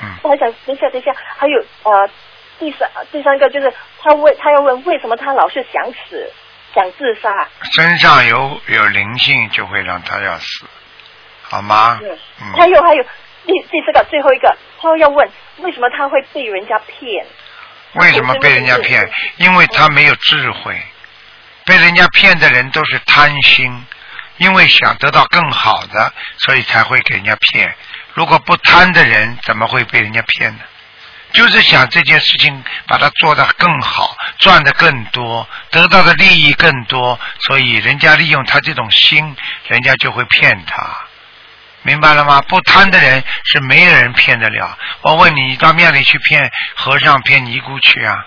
嗯。我还想等一下，等一下，还有呃，第三第三个就是他问他要问为什么他老是想死，想自杀。身上有有灵性就会让他要死，好吗？嗯。还有还有第第四个最后一个，他要问为什么他会被人家骗？为什么被人家骗？因为他没有智慧，被人家骗的人都是贪心。因为想得到更好的，所以才会给人家骗。如果不贪的人，怎么会被人家骗呢？就是想这件事情把它做得更好，赚得更多，得到的利益更多，所以人家利用他这种心，人家就会骗他。明白了吗？不贪的人是没有人骗得了。我问你，你到庙里去骗和尚、骗尼姑去啊？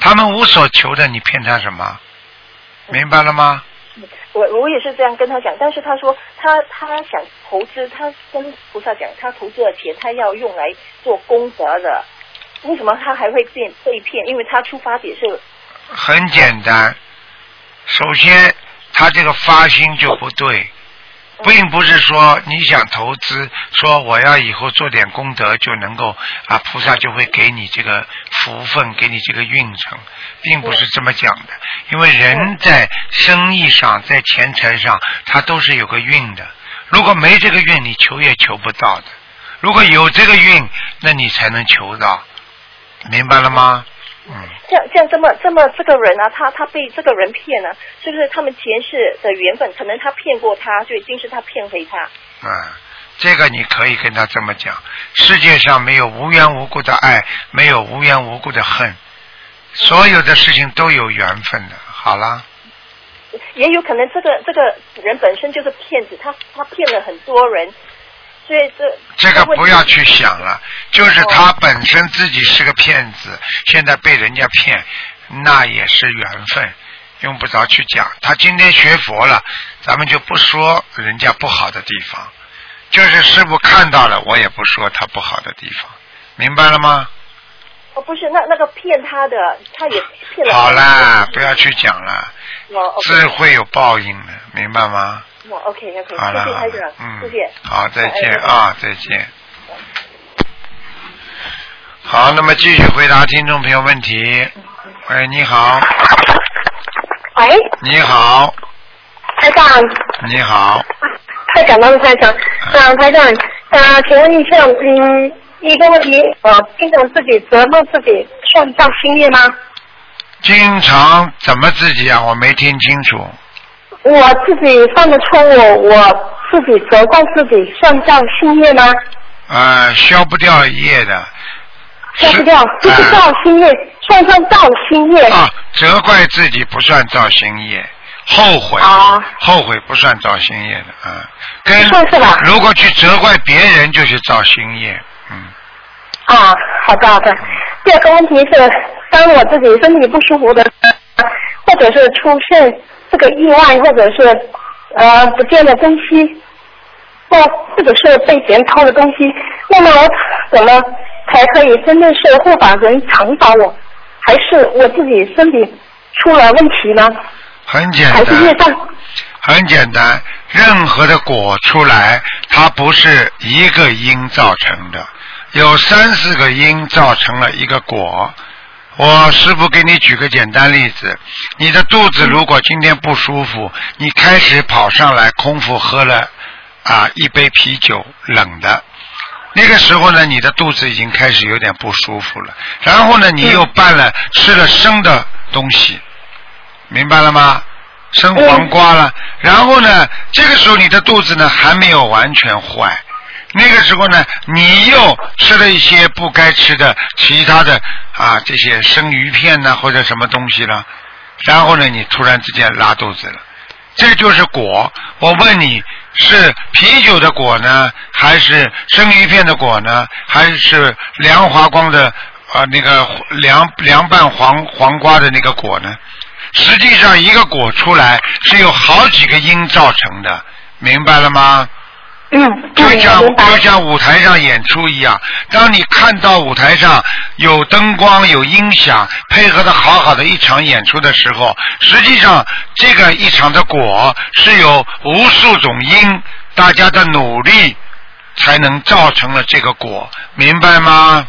他们无所求的，你骗他什么？明白了吗？我我也是这样跟他讲，但是他说他他想投资，他跟菩萨讲，他投资的钱他要用来做功德的，为什么他还会变被骗？因为他出发点是很简单，首先他这个发心就不对。并不是说你想投资，说我要以后做点功德就能够啊，菩萨就会给你这个福分，给你这个运程，并不是这么讲的。因为人在生意上，在钱财上，他都是有个运的。如果没这个运，你求也求不到的；如果有这个运，那你才能求到。明白了吗？像像这么这么这个人啊，他他被这个人骗了，是不是他们前世的缘分？可能他骗过他，就已经是他骗回他。嗯，这个你可以跟他这么讲：世界上没有无缘无故的爱，没有无缘无故的恨，所有的事情都有缘分的。好了。也有可能这个这个人本身就是骗子，他他骗了很多人。所以这这个不要去想了，就是他本身自己是个骗子，现在被人家骗，那也是缘分，用不着去讲。他今天学佛了，咱们就不说人家不好的地方，就是师傅看到了，我也不说他不好的地方，明白了吗？哦，不是，那那个骗他的，他也骗了。好啦，不要去讲了，智慧有报应的，明白吗？OK OK，谢谢台长，嗯，谢谢。好，再见啊，再见。好，那么继续回答听众朋友问题。喂，你好。喂。你好。台长。你好。太感动了，台长。啊，台长，啊，请问一下，嗯，一个问题，我经常自己折磨自己算造新业吗？经常怎么自己啊？我没听清楚。我自己犯的错误，我自己责怪自己，算造新业吗？呃，消不掉业的，消不掉，就是造新业，算不算造新业？啊，责怪自己不算造新业，后悔，啊后悔不算造新业的啊。跟算是吧如果去责怪别人，就是造新业。嗯，啊，好的好的。第二个问题是，当我自己身体不舒服的，或者是出现这个意外，或者是呃不见的东西，或或者是被别人偷的东西，那么我怎么才可以真正是护法人惩罚我，还是我自己身体出了问题呢？很简还是业单，障？很简单。任何的果出来，它不是一个因造成的，有三四个因造成了一个果。我师傅给你举个简单例子，你的肚子如果今天不舒服，你开始跑上来空腹喝了啊一杯啤酒冷的，那个时候呢，你的肚子已经开始有点不舒服了。然后呢，你又拌了吃了生的东西，明白了吗？生黄瓜了，然后呢，这个时候你的肚子呢还没有完全坏，那个时候呢，你又吃了一些不该吃的其他的啊这些生鱼片呐、或者什么东西了，然后呢，你突然之间拉肚子了，这就是果。我问你是啤酒的果呢，还是生鱼片的果呢，还是凉华光的啊那个凉凉拌黄黄瓜的那个果呢？实际上，一个果出来是有好几个因造成的，明白了吗？嗯，就像就像舞台上演出一样，当你看到舞台上有灯光、有音响，配合的好好的一场演出的时候，实际上这个一场的果是有无数种因，大家的努力才能造成了这个果，明白吗？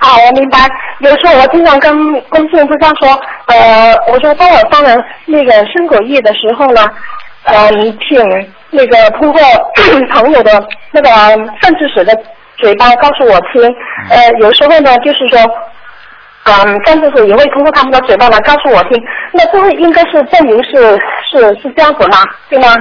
啊，我明白。有时候我经常跟跟信菩萨说，呃，我说当我放了那个生果业的时候呢，呃，请那个通过 朋友的那个圣智使的嘴巴告诉我听。呃，有时候呢，就是说，嗯，圣智使也会通过他们的嘴巴来告诉我听。那这个应该是证明是是是这样子吗？对吗？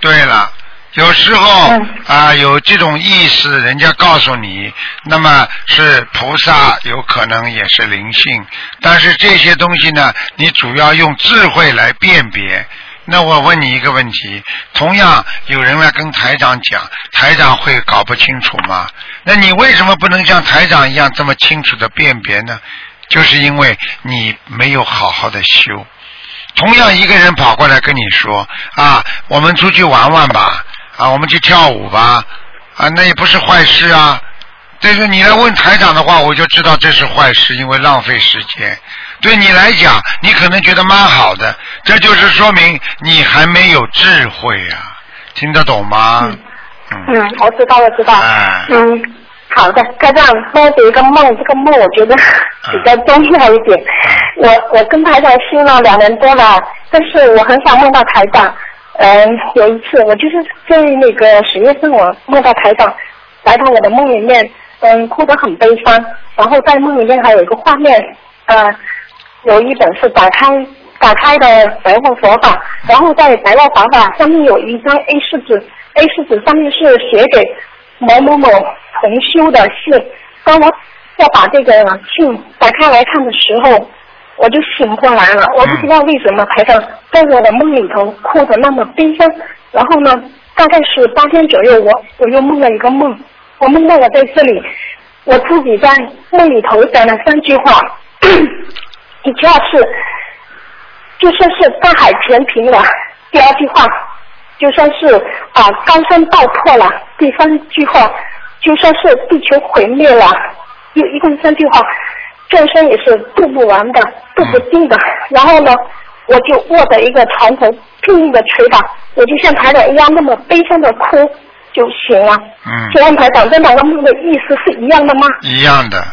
对了，有时候啊、有这种意识，人家告诉你，那么是菩萨，有可能也是灵性，但是这些东西呢，你主要用智慧来辨别。那我问你一个问题，同样有人来跟台长讲，台长会搞不清楚吗？那你为什么不能像台长一样这么清楚的辨别呢？就是因为你没有好好的修。同样一个人跑过来跟你说啊，我们出去玩玩吧，啊，我们去跳舞吧，啊，那也不是坏事啊。但是你来问台长的话，我就知道这是坏事，因为浪费时间。对你来讲，你可能觉得蛮好的，这就是说明你还没有智慧啊，听得懂吗？嗯，我知道，我知道。哎嗯，好的，台长，梦有一个梦，这个梦我觉得比较重要一点。我我跟台长修了两年多了，但是我很少梦到台长。嗯，有一次我就是在那个十月份，我梦到台长来到我的梦里面，嗯，哭得很悲伤。然后在梦里面还有一个画面，呃，有一本是打开打开的白话佛法，然后在白话佛法上面有一张 A 四纸，A 四纸上面是写给某某某同修的信。当我要把这个信打开来看的时候，我就醒过来了。我不知道为什么台长在我的梦里头哭得那么悲伤。然后呢，大概是八天左右，我我又梦了一个梦，我梦到我在这里，我自己在梦里头讲了三句话，一句话是就算是大海填平了，第二句话就算是啊高山爆破了，第三句话就算是地球毁灭了，有一共三句话，众生也是渡不完的，渡不尽的。然后呢，我就握着一个床头拼命的捶打，我就像台长一样那么悲伤的哭。就行了。嗯，请问台长，这两个梦的意思是一样的吗？一样的。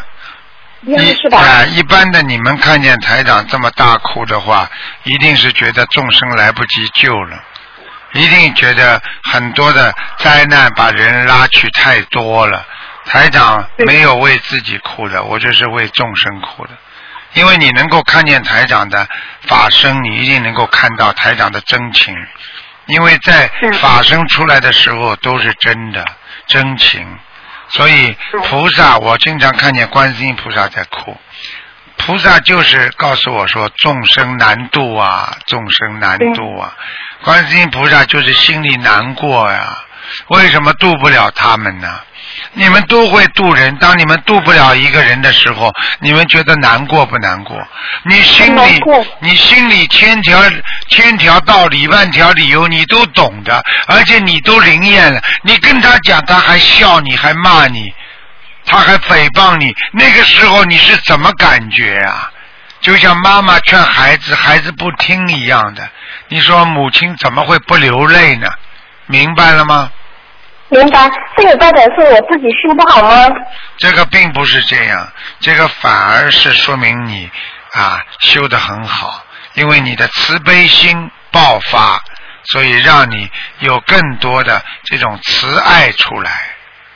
一样的是吧？啊、一般的你们看见台长这么大哭的话，一定是觉得众生来不及救了，一定觉得很多的灾难把人拉去太多了。台长没有为自己哭的，我就是为众生哭的。因为你能够看见台长的法身，你一定能够看到台长的真情，因为在法身出来的时候都是真的真情。所以菩萨，我经常看见观世音菩萨在哭。菩萨就是告诉我说，众生难度啊，众生难度啊。观世音菩萨就是心里难过呀，为什么渡不了他们呢？你们都会渡人，当你们渡不了一个人的时候，你们觉得难过不难过？你心里，你心里千条千条道理，万条理由，你都懂的，而且你都灵验了。你跟他讲，他还笑你，还骂你，他还诽谤你，那个时候你是怎么感觉啊？就像妈妈劝孩子，孩子不听一样的。你说母亲怎么会不流泪呢？明白了吗？明白，这个代表是我自己修不好吗？这个并不是这样，这个反而是说明你啊修得很好，因为你的慈悲心爆发，所以让你有更多的这种慈爱出来，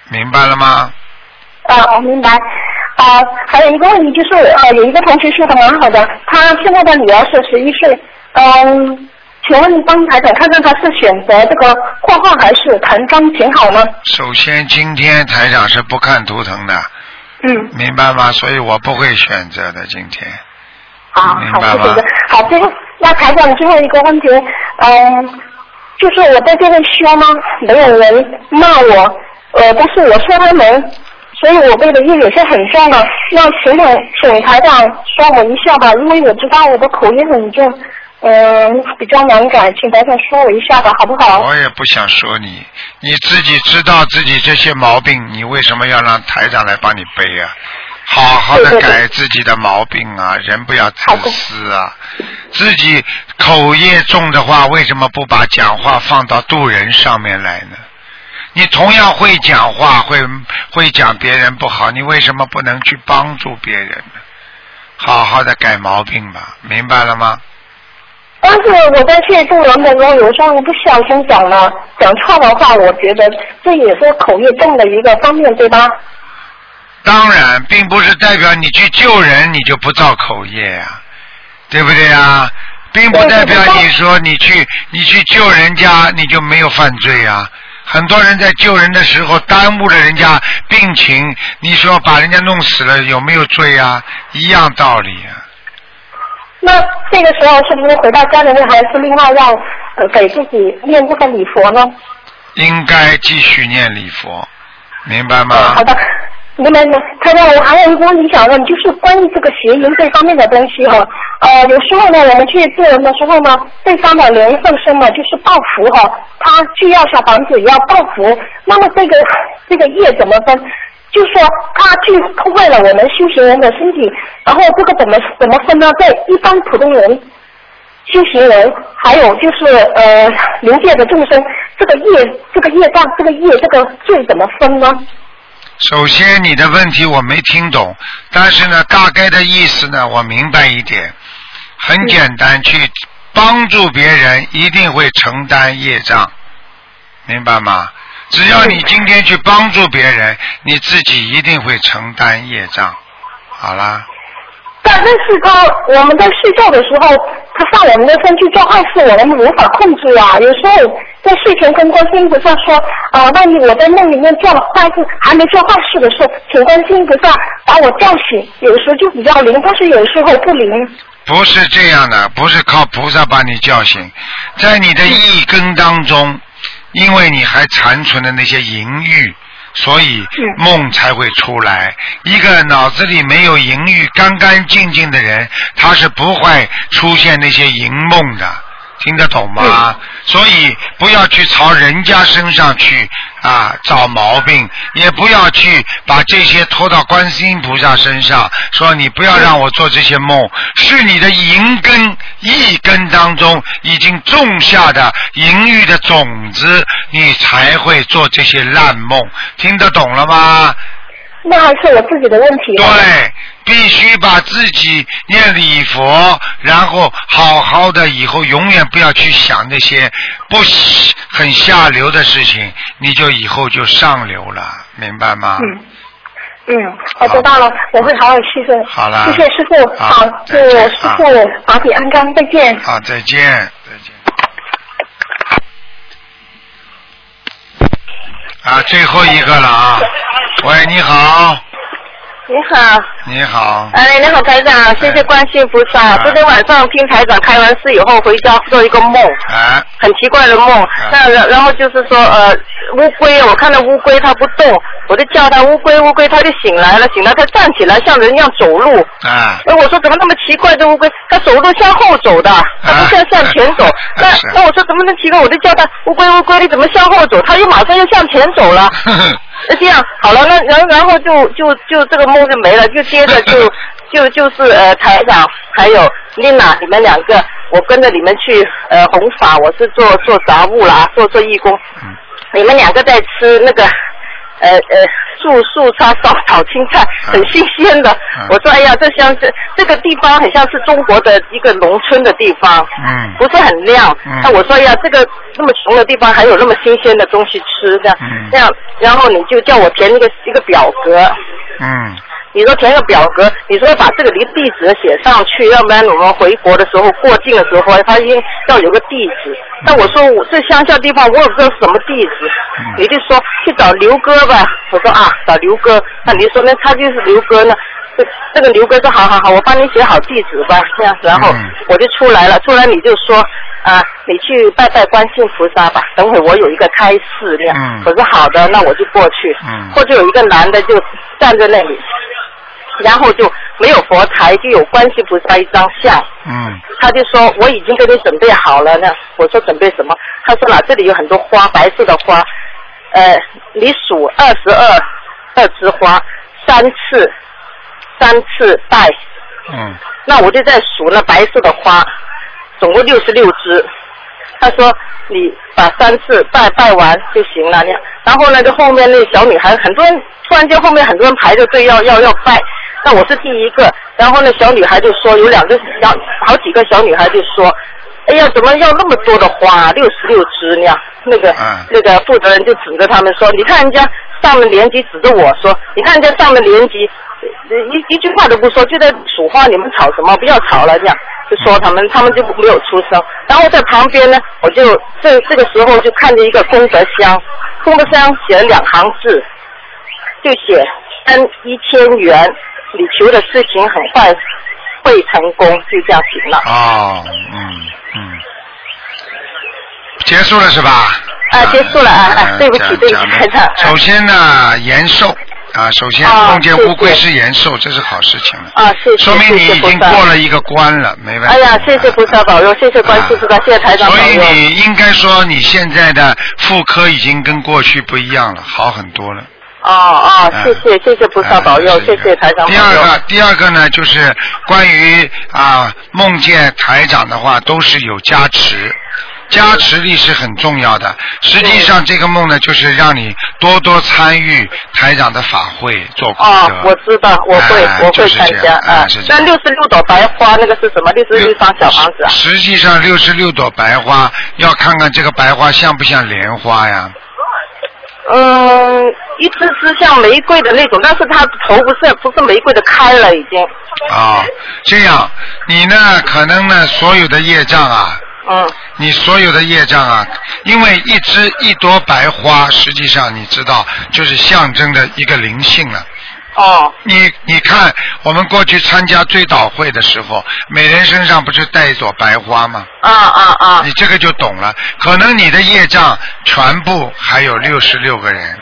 明白了吗？啊，我明白。啊，还有一个问题就是，呃，有一个同学修的蛮好的，他现在的女儿是十一岁，嗯。请问方台长，看看他是选择这个画画还是弹钢琴好呢？首先，今天台长是不看图腾的。嗯。明白吗？所以我不会选择的今天。好，明白吗？好，最后那台长最后一个问题，嗯，就是我在这边修吗？没有人骂我，呃，不是我说他们，所以我背的业有些很重的。那请请请台长说我一下吧，因为我知道我的口音很重。嗯，比较难改，请台长说我一下吧，好不好？我也不想说你，你自己知道自己这些毛病，你为什么要让台长来帮你背啊？好好的改自己的毛病啊，人不要自私啊。自己口业重的话，为什么不把讲话放到渡人上面来呢？你同样会讲话，会会讲别人不好，你为什么不能去帮助别人呢？好好的改毛病吧，明白了吗？但是我在去渡人的时候，有时候不小心讲了讲错的话，我觉得这也是口业重的一个方面，对吧？当然，并不是代表你去救人你就不造口业呀，对不对呀？并不代表你说你去你去救人家你就没有犯罪呀。很多人在救人的时候耽误了人家病情，你说把人家弄死了有没有罪啊？一样道理啊。那这个时候是不是回到家里面还是另外要呃给自己念这个礼佛呢？应该继续念礼佛，明白吗？好的，明白明白。他说我还有一个问题想问，就是关于这个邪淫这方面的东西哈。呃，有时候呢，我们去做人的时候呢，对方的人上身呢就是报复哈，他既要小房子也要报复，那么这个这个业怎么分？就说他去破坏了我们修行人的身体，然后这个怎么怎么分呢？在一般普通人、修行人，还有就是呃灵界的众生，这个业、这个业障、这个业、这个罪怎么分呢？首先，你的问题我没听懂，但是呢，大概的意思呢，我明白一点。很简单，去帮助别人一定会承担业障，明白吗？只要你今天去帮助别人，你自己一定会承担业障。好啦。但但是他我们在睡觉的时候，他上我们的身去做坏事，我们无法控制啊。有时候在睡前跟观世音菩萨说，啊，万一我在梦里面做了坏事，还没做坏事的时候，请观世音菩萨把我叫醒。有时候就比较灵，但是有时候不灵。不是这样的，不是靠菩萨把你叫醒，在你的一根当中。因为你还残存的那些淫欲，所以梦才会出来。一个脑子里没有淫欲、干干净净的人，他是不会出现那些淫梦的。听得懂吗？所以不要去朝人家身上去啊找毛病，也不要去把这些拖到观世音菩萨身上，说你不要让我做这些梦，是你的银根、一根当中已经种下的淫欲的种子，你才会做这些烂梦。听得懂了吗？那还是我自己的问题。对，必须把自己念礼佛，然后好好的，以后永远不要去想那些不很下流的事情，你就以后就上流了，明白吗？嗯嗯，我知道了，我会好好去做。好了，谢谢师傅，好，祝师傅法体安康，再见。好，再见，再见。啊，最后一个了啊。喂，你好，你好，你好，哎，你好，台长，谢谢观世音菩萨。啊昨天晚上听台长开完示以后，回家做一个梦，啊，很奇怪的梦。那然然后就是说，呃，乌龟，我看到乌龟它不动，我就叫它乌龟乌龟，它就醒来了，醒来它站起来像人一样走路。啊，哎，我说怎么那么奇怪？这乌龟它走路向后走的，它不像向前走。那那我说怎么能奇怪？我就叫它乌龟乌龟，你怎么向后走？它又马上又向前走了。那这样好了，那然然后就就就这个梦就没了，就接着就就就是呃台长还有丽娜你们两个，我跟着你们去呃弘法，我是做做杂物啦，做做义工，你们两个在吃那个呃呃素素叉烧炒 青菜，很新鲜的。我说哎呀，这像是这个地方很像是中国的一个农村的地方，嗯不是很亮。嗯那我说哎呀，这个那么穷的地方还有那么新鲜的东西吃，这样、嗯这样，然后你就叫我填一个一个表格。嗯你说填个表格，你说把这个离地址写上去，要不然我们回国的时候过境的时候，他应要有个地址。但我说我这乡下地方我也不知道是什么地址，你就说去找刘哥吧。我说啊，找刘哥，那你说那他就是刘哥呢？这这个刘哥说好好好，我帮你写好地址吧，这样，然后我就出来了。出来你就说啊，你去拜拜观世音菩萨吧。等会我有一个开示这样。嗯我说好的，那我就过去。嗯或者有一个男的就站在那里，然后就没有佛台，就有观世菩萨一张像。嗯他就说我已经给你准备好了呢。我说准备什么？他说了，这里有很多花，白色的花，呃，你数二十二二枝花，三次三次拜。嗯那我就在数那白色的花，总共六十六枝。他说你把三次拜拜完就行了，那样。然后呢，就后面那小女孩，很多人突然间后面很多人排着队要要要拜，那我是第一个。然后呢小女孩就说，有两个小好几个小女孩就说，哎呀，怎么要那么多的花？六十六枝那样。那个、那个负责人就指着他们说，你看人家上了年级，指着我说，你看人家上了年级，呃一一句话都不说，就在数花，你们吵什么？不要吵了，这样就说他们，他们就没有出声。然后在旁边呢，我就这这个时候就看见一个功德箱，功德箱写了两行字，就写三一千元，你求的事情很快会成功，就这样行了。哦嗯嗯，结束了是吧？啊，结束了啊啊，对不起对不起，台长。首先呢，延寿啊，首先啊梦见乌龟是延寿，这是好事情了。啊，谢谢。说明你已经过了一个关了，没问题。哎呀，谢谢菩萨保佑，谢谢观世菩萨，谢谢台长保所以。你应该说你现在的妇科已经跟过去不一样了，好很多了。哦哦，谢谢谢谢菩萨保佑，谢谢台长保第二。个，第二个呢，就是关于啊梦见台长的话，都是有加持。加持力是很重要的。实际上，这个梦呢，就是让你多多参与台长的法会，做功哦。，我知道，我会哎我会参加啊那六十六朵白花那个是什么？六十六张小房子啊？实际上，六十六朵白花，要看看这个白花像不像莲花呀？嗯，一只只像玫瑰的那种，但是它头不是不是玫瑰的开了已经。啊、这样，你呢，可能呢，所有的业障啊，嗯，你所有的业障啊，因为一只一朵白花，实际上你知道，就是象征着一个灵性了。哦。你你看，我们过去参加追悼会的时候，每人身上不是带一朵白花吗？啊啊啊！你这个就懂了。可能你的业障全部还有六十六个人。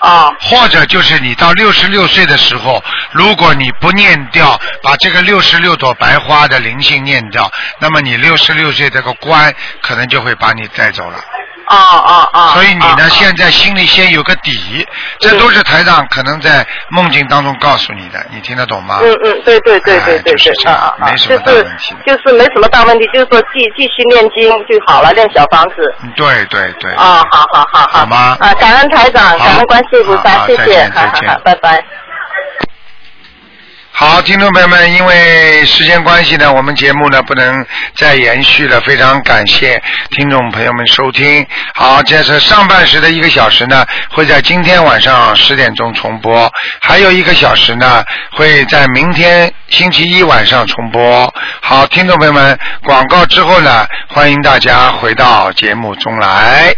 啊。或者就是你到六十六岁的时候，如果你不念掉，把这个六十六朵白花的灵性念掉，那么你六十六岁这个官可能就会把你带走了。啊啊啊！所以你呢，现在心里先有个底，这都是台长可能在梦境当中告诉你的，你听得懂吗？嗯嗯，对对对对对对，啊啊啊，没什么大问题。就是没什么大问题，就是说继继续念经就好了，念小房子。对对对。啊，好好好好。好吗啊，感恩台长，感恩观世音菩萨，谢谢，好再见好好，拜拜。好，听众朋友们，因为时间关系呢，我们节目呢不能再延续了，非常感谢听众朋友们收听。好，这是上半时的一个小时呢，会在今天晚上十点钟重播，还有一个小时呢会在明天星期一晚上重播。好，听众朋友们，广告之后呢，欢迎大家回到节目中来。